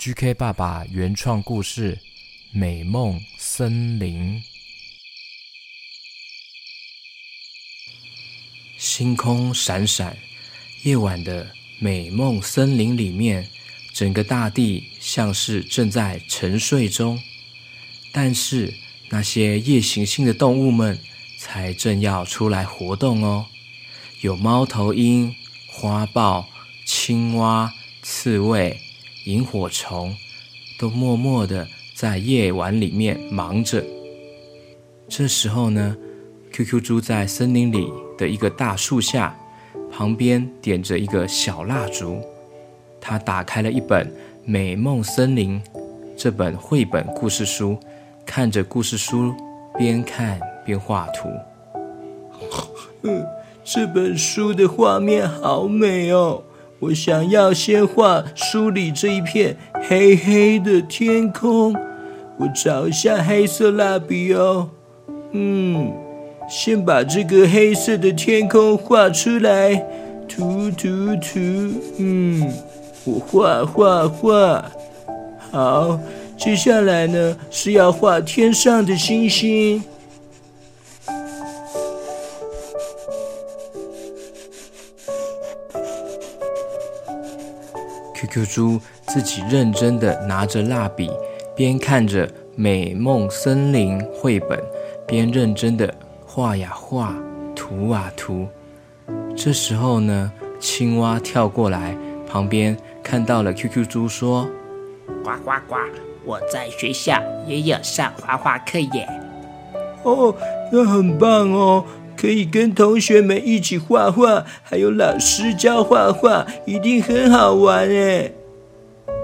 GK 爸爸原创故事《美梦森林》。星空闪闪，夜晚的美梦森林里面，整个大地像是正在沉睡中，但是那些夜行性的动物们才正要出来活动哦。有猫头鹰、花豹、青蛙、刺猬。萤火虫都默默的在夜晚里面忙着。这时候呢，QQ 猪在森林里的一个大树下，旁边点着一个小蜡烛。他打开了一本《美梦森林》这本绘本故事书，看着故事书，边看边画图。这本书的画面好美哦。我想要先画书里这一片黑黑的天空，我找一下黑色蜡笔哦。嗯，先把这个黑色的天空画出来，涂涂涂。嗯，我画画画。好，接下来呢是要画天上的星星。QQ 猪自己认真的拿着蜡笔，边看着《美梦森林》绘本，边认真的画呀画，涂啊涂。这时候呢，青蛙跳过来，旁边看到了 QQ 猪，说：“呱呱呱，我在学校也有上画画课耶。”哦，那很棒哦，可以跟同学们一起画画，还有老师教画画，一定很好玩哎。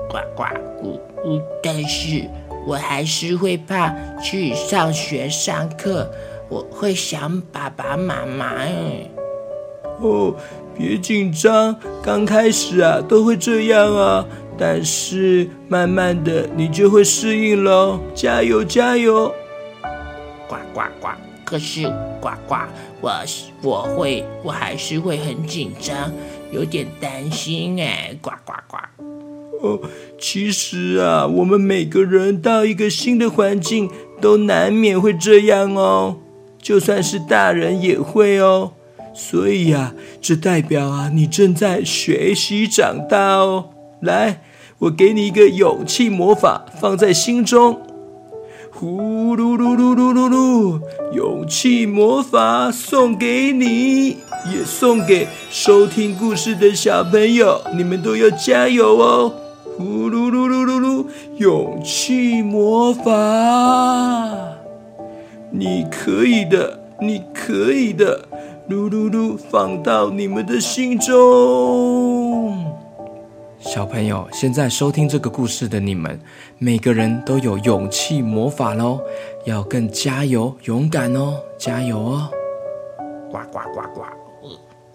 呱呱，呜呜，但是我还是会怕去上学上课，我会想爸爸妈妈哎。哦，别紧张，刚开始啊都会这样啊，但是慢慢的你就会适应喽，加油加油！可是呱呱，我我会我还是会很紧张，有点担心哎，呱呱呱。哦，其实啊，我们每个人到一个新的环境，都难免会这样哦。就算是大人也会哦。所以呀，这代表啊，你正在学习长大哦。来，我给你一个勇气魔法，放在心中。呼噜噜噜噜噜噜，勇气魔法送给你，也送给收听故事的小朋友，你们都要加油哦。呼噜噜噜噜噜，勇气魔法，你可以的，你可以的，噜噜噜，放到你们的心中。小朋友，现在收听这个故事的你们，每个人都有勇气魔法喽，要更加油、勇敢哦，加油哦！呱呱呱呱，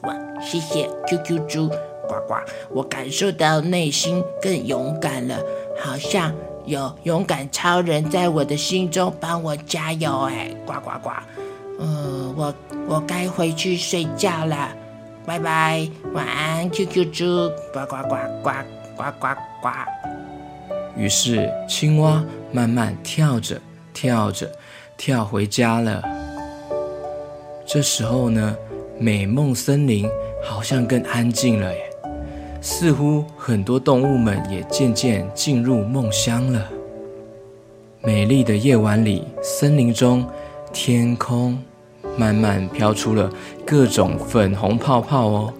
哇，谢谢 QQ 猪。呱呱，我感受到内心更勇敢了，好像有勇敢超人在我的心中帮我加油哎！呱呱呱，嗯，我我该回去睡觉了，拜拜，晚安，QQ 猪，呱呱呱呱呱呱呱。于是青蛙慢慢跳着跳着跳回家了。这时候呢，美梦森林好像更安静了耶。似乎很多动物们也渐渐进入梦乡了。美丽的夜晚里，森林中天空慢慢飘出了各种粉红泡泡哦。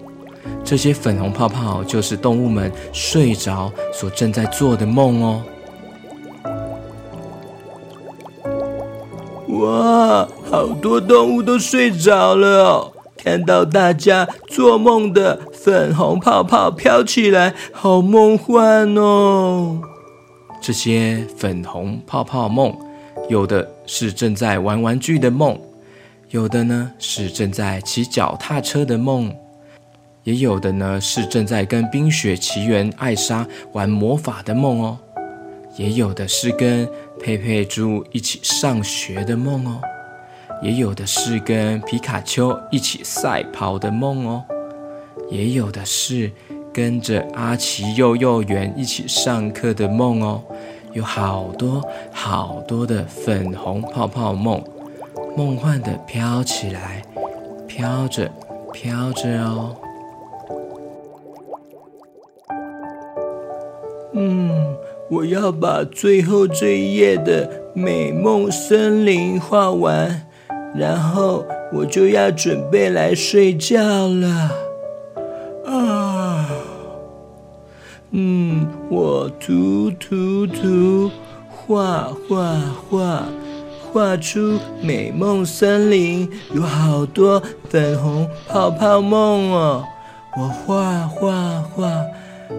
这些粉红泡泡就是动物们睡着所正在做的梦哦。哇，好多动物都睡着了哦。看到大家做梦的粉红泡泡飘起来，好梦幻哦！这些粉红泡泡梦，有的是正在玩玩具的梦，有的呢是正在骑脚踏车的梦，也有的呢是正在跟冰雪奇缘艾莎玩魔法的梦哦，也有的是跟佩佩猪一起上学的梦哦。也有的是跟皮卡丘一起赛跑的梦哦，也有的是跟着阿奇幼幼园一起上课的梦哦，有好多好多的粉红泡泡梦，梦幻的飘起来，飘着飘着哦。嗯，我要把最后这一页的美梦森林画完，然后我就要准备来睡觉了。啊。嗯，我涂涂涂，画画画，画出美梦森林，有好多粉红泡泡梦哦。我画画画，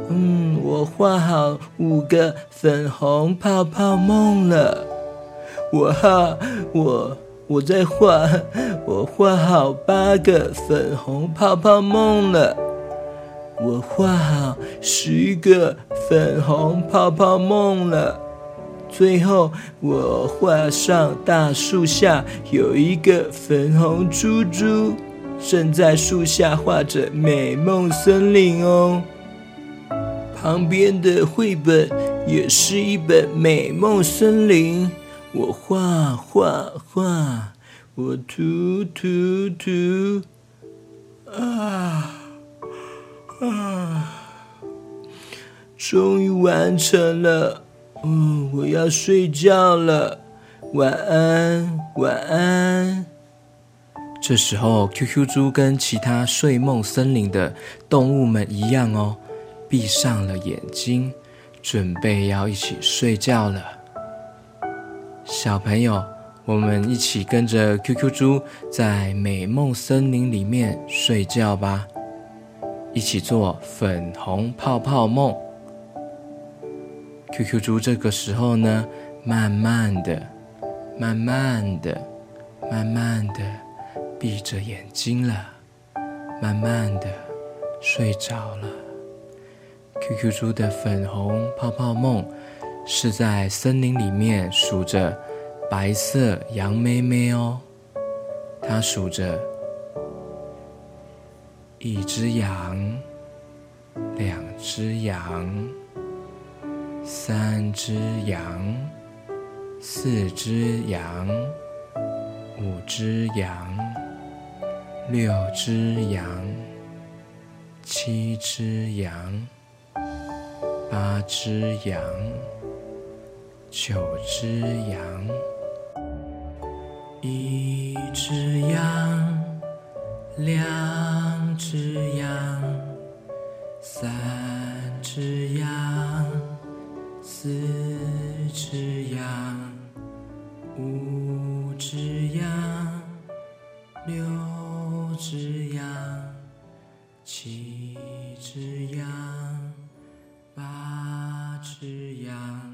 嗯，我画好五个粉红泡泡梦了。我哈，我我在画，我画好八个粉红泡泡梦了。我画好十个粉红泡泡梦了，最后我画上大树下有一个粉红猪猪，正在树下画着美梦森林哦。旁边的绘本也是一本美梦森林，我画画画，我涂涂涂，啊。啊！终于完成了，嗯，我要睡觉了，晚安，晚安。这时候，QQ 猪跟其他睡梦森林的动物们一样哦，闭上了眼睛，准备要一起睡觉了。小朋友，我们一起跟着 QQ 猪在美梦森林里面睡觉吧。一起做粉红泡泡梦。QQ 猪这个时候呢，慢慢的、慢慢的、慢慢的闭着眼睛了，慢慢的睡着了。QQ 猪的粉红泡泡梦是在森林里面数着白色羊咩咩哦，它数着。一只羊，两只羊，三只羊，四只羊，五只羊，六只羊，七只羊，八只羊，九只羊，一只羊，两。只羊，三四只羊，五只羊，六只羊，七只羊，八只羊，